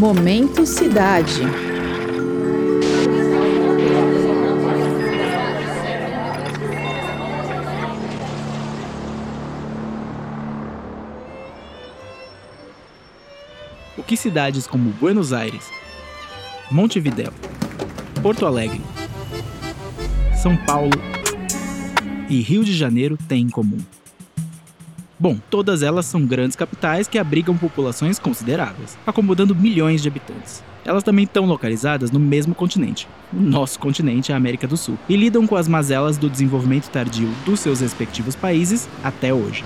Momento Cidade. O que cidades como Buenos Aires, Montevidéu, Porto Alegre, São Paulo e Rio de Janeiro têm em comum? Bom, todas elas são grandes capitais que abrigam populações consideráveis, acomodando milhões de habitantes. Elas também estão localizadas no mesmo continente, o nosso continente, a América do Sul, e lidam com as mazelas do desenvolvimento tardio dos seus respectivos países até hoje.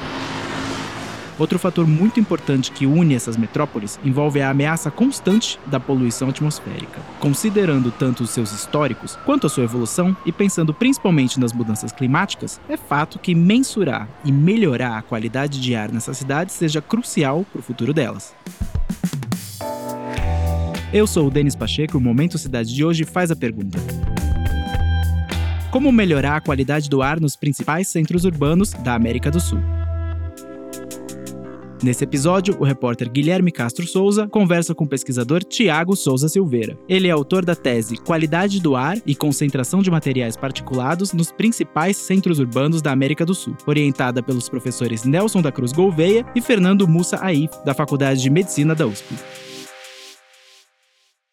Outro fator muito importante que une essas metrópoles envolve a ameaça constante da poluição atmosférica. Considerando tanto os seus históricos quanto a sua evolução e pensando principalmente nas mudanças climáticas, é fato que mensurar e melhorar a qualidade de ar nessas cidades seja crucial para o futuro delas. Eu sou o Denis Pacheco e o Momento Cidade de hoje faz a pergunta: Como melhorar a qualidade do ar nos principais centros urbanos da América do Sul? Nesse episódio, o repórter Guilherme Castro Souza conversa com o pesquisador Tiago Souza Silveira. Ele é autor da tese Qualidade do Ar e Concentração de Materiais Particulados nos principais centros urbanos da América do Sul, orientada pelos professores Nelson da Cruz Gouveia e Fernando Mussa Aif, da Faculdade de Medicina da USP.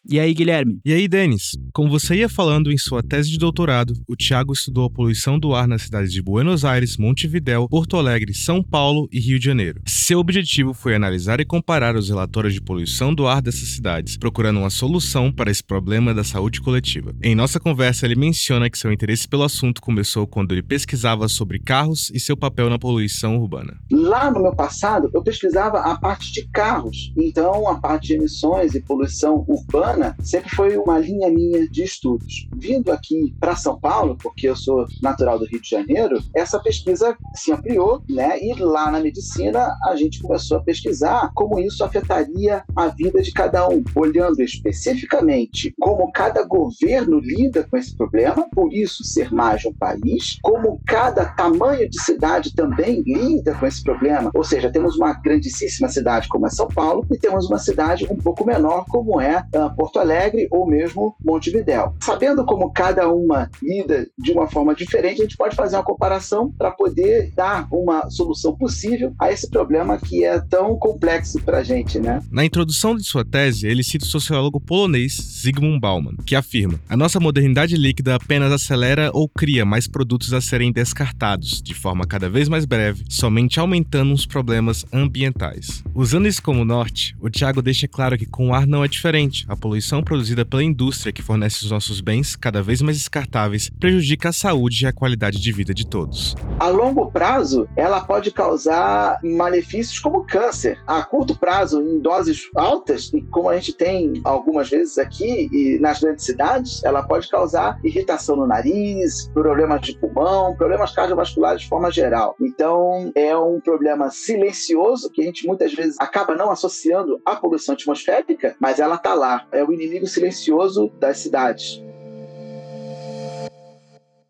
E aí, Guilherme? E aí, Denis? Como você ia falando em sua tese de doutorado, o Tiago estudou a poluição do ar nas cidades de Buenos Aires, Montevidéu, Porto Alegre, São Paulo e Rio de Janeiro. Seu objetivo foi analisar e comparar os relatórios de poluição do ar dessas cidades, procurando uma solução para esse problema da saúde coletiva. Em nossa conversa, ele menciona que seu interesse pelo assunto começou quando ele pesquisava sobre carros e seu papel na poluição urbana. Lá no meu passado, eu pesquisava a parte de carros, então a parte de emissões e poluição urbana urbana sempre foi uma linha minha de estudos. Vindo aqui para São Paulo, porque eu sou natural do Rio de Janeiro, essa pesquisa se ampliou, né? E lá na medicina a gente começou a pesquisar como isso afetaria a vida de cada um, olhando especificamente como cada governo lida com esse problema, por isso ser mais um país, como cada tamanho de cidade também lida com esse problema. Ou seja, temos uma grandíssima cidade como é São Paulo e temos uma cidade um pouco menor como é uh, Porto Alegre ou mesmo Montevidéu. Sabendo como cada uma lida de uma forma diferente, a gente pode fazer uma comparação para poder dar uma solução possível a esse problema que é tão complexo para a gente, né? Na introdução de sua tese, ele cita o sociólogo polonês Zygmunt Bauman, que afirma: a nossa modernidade líquida apenas acelera ou cria mais produtos a serem descartados, de forma cada vez mais breve, somente aumentando os problemas ambientais. Usando isso como norte, o Tiago deixa claro que com o ar não é diferente. A poluição produzida pela indústria que fornece os nossos bens, cada vez mais descartáveis, prejudica a saúde e a qualidade de vida de todos. A longo prazo, ela pode causar malefícios como câncer. A curto prazo, em doses altas, e como a gente tem algumas vezes aqui e nas grandes cidades, ela pode causar irritação no nariz, problemas de pulmão, problemas cardiovasculares de forma geral. Então, é um problema silencioso que a gente muitas vezes acaba não associando à poluição atmosférica, mas ela está lá. É é o inimigo silencioso das cidades.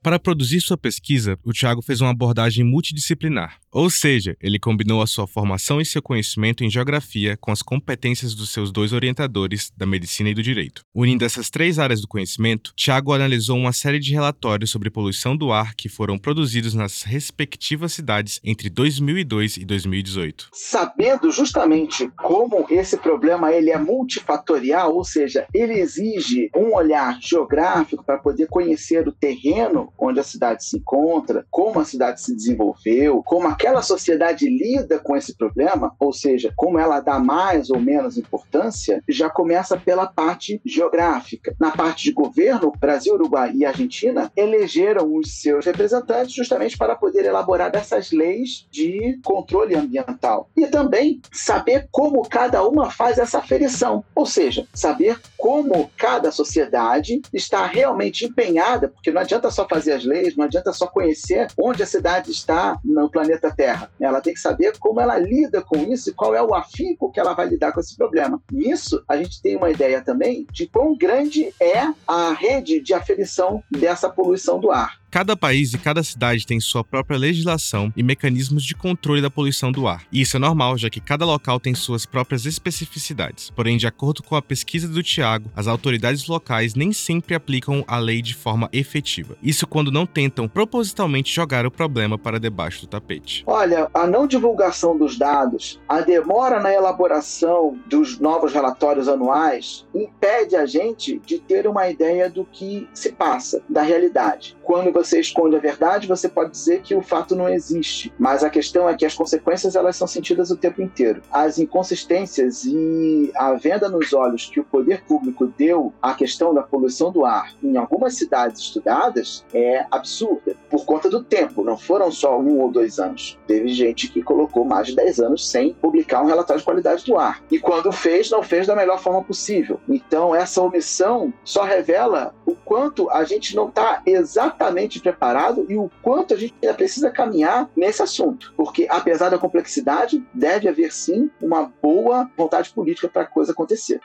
Para produzir sua pesquisa, o Tiago fez uma abordagem multidisciplinar. Ou seja, ele combinou a sua formação e seu conhecimento em geografia com as competências dos seus dois orientadores da medicina e do direito. Unindo essas três áreas do conhecimento, Tiago analisou uma série de relatórios sobre poluição do ar que foram produzidos nas respectivas cidades entre 2002 e 2018. Sabendo justamente como esse problema ele é multifatorial, ou seja, ele exige um olhar geográfico para poder conhecer o terreno onde a cidade se encontra, como a cidade se desenvolveu, como aquela sociedade lida com esse problema, ou seja, como ela dá mais ou menos importância, já começa pela parte geográfica. Na parte de governo, Brasil, Uruguai e Argentina elegeram os seus representantes justamente para poder elaborar essas leis de controle ambiental. E também saber como cada uma faz essa aferição, ou seja, saber como cada sociedade está realmente empenhada, porque não adianta só fazer fazer as leis, não adianta só conhecer onde a cidade está no planeta Terra. Ela tem que saber como ela lida com isso e qual é o afinco que ela vai lidar com esse problema. Nisso, a gente tem uma ideia também de quão grande é a rede de aferição dessa poluição do ar. Cada país e cada cidade tem sua própria legislação e mecanismos de controle da poluição do ar. E isso é normal, já que cada local tem suas próprias especificidades. Porém, de acordo com a pesquisa do Tiago, as autoridades locais nem sempre aplicam a lei de forma efetiva. Isso quando não tentam propositalmente jogar o problema para debaixo do tapete. Olha, a não divulgação dos dados, a demora na elaboração dos novos relatórios anuais impede a gente de ter uma ideia do que se passa, da realidade. Quando você esconde a verdade, você pode dizer que o fato não existe. Mas a questão é que as consequências elas são sentidas o tempo inteiro. As inconsistências e a venda nos olhos que o poder público deu à questão da poluição do ar em algumas cidades estudadas é absurda. Por conta do tempo, não foram só um ou dois anos. Teve gente que colocou mais de 10 anos sem publicar um relatório de qualidade do ar. E quando fez, não fez da melhor forma possível. Então, essa omissão só revela o quanto a gente não está exatamente preparado e o quanto a gente ainda precisa caminhar nesse assunto. Porque, apesar da complexidade, deve haver sim uma boa vontade política para a coisa acontecer.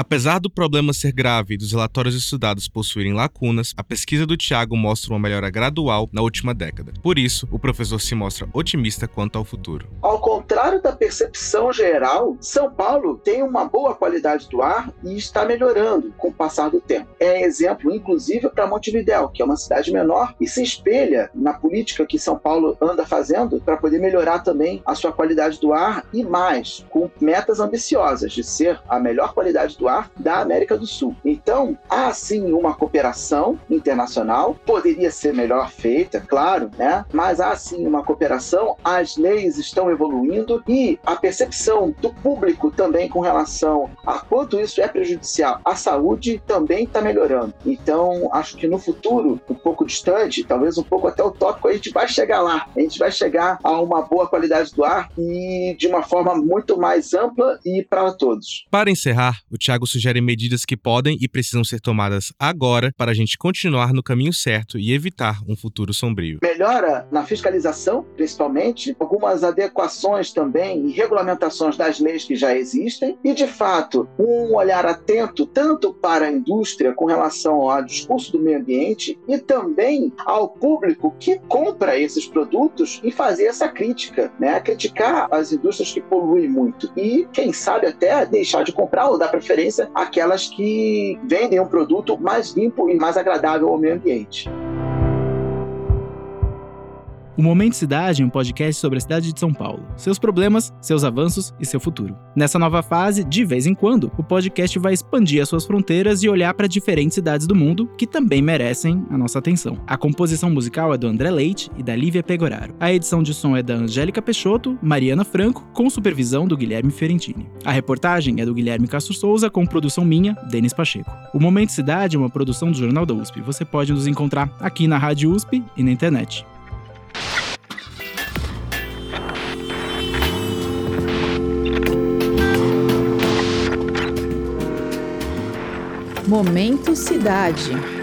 Apesar do problema ser grave e dos relatórios estudados possuírem lacunas, a pesquisa do Tiago mostra uma melhora gradual na última década. Por isso, o professor se mostra otimista quanto ao futuro. Ao contrário da percepção geral, São Paulo tem uma boa qualidade do ar e está melhorando com o passar do tempo. É exemplo, inclusive, para Montevidéu, que é uma cidade menor e se espelha na política que São Paulo anda fazendo para poder melhorar também a sua qualidade do ar e mais, com metas ambiciosas de ser a melhor qualidade do ar da América do Sul. Então, há sim uma cooperação internacional, poderia ser melhor feita, claro, né? Mas há sim uma cooperação, as leis estão evoluindo e a percepção do público também com relação a quanto isso é prejudicial à saúde também está melhorando. Então, acho que no futuro, um pouco distante, talvez um pouco até utópico, a gente vai chegar lá. A gente vai chegar a uma boa qualidade do ar e de uma forma muito mais ampla e para todos. Para encerrar, o Tiago sugere medidas que podem e precisam ser tomadas agora para a gente continuar no caminho certo e evitar um futuro sombrio. Melhora na fiscalização, principalmente, algumas adequações também e regulamentações das leis que já existem e, de fato, um olhar atento tanto para a indústria com relação ao discurso do meio ambiente e também ao público que compra esses produtos e fazer essa crítica, né? Criticar as indústrias que poluem muito e, quem sabe, até deixar de comprar ou dar preferência aquelas que vendem um produto mais limpo e mais agradável ao meio ambiente. O Momento Cidade é um podcast sobre a cidade de São Paulo, seus problemas, seus avanços e seu futuro. Nessa nova fase, de vez em quando, o podcast vai expandir as suas fronteiras e olhar para diferentes cidades do mundo que também merecem a nossa atenção. A composição musical é do André Leite e da Lívia Pegoraro. A edição de som é da Angélica Peixoto, Mariana Franco, com supervisão do Guilherme Ferentini. A reportagem é do Guilherme Castro Souza, com produção minha, Denis Pacheco. O Momento Cidade é uma produção do Jornal da USP. Você pode nos encontrar aqui na Rádio USP e na internet. Momento Cidade.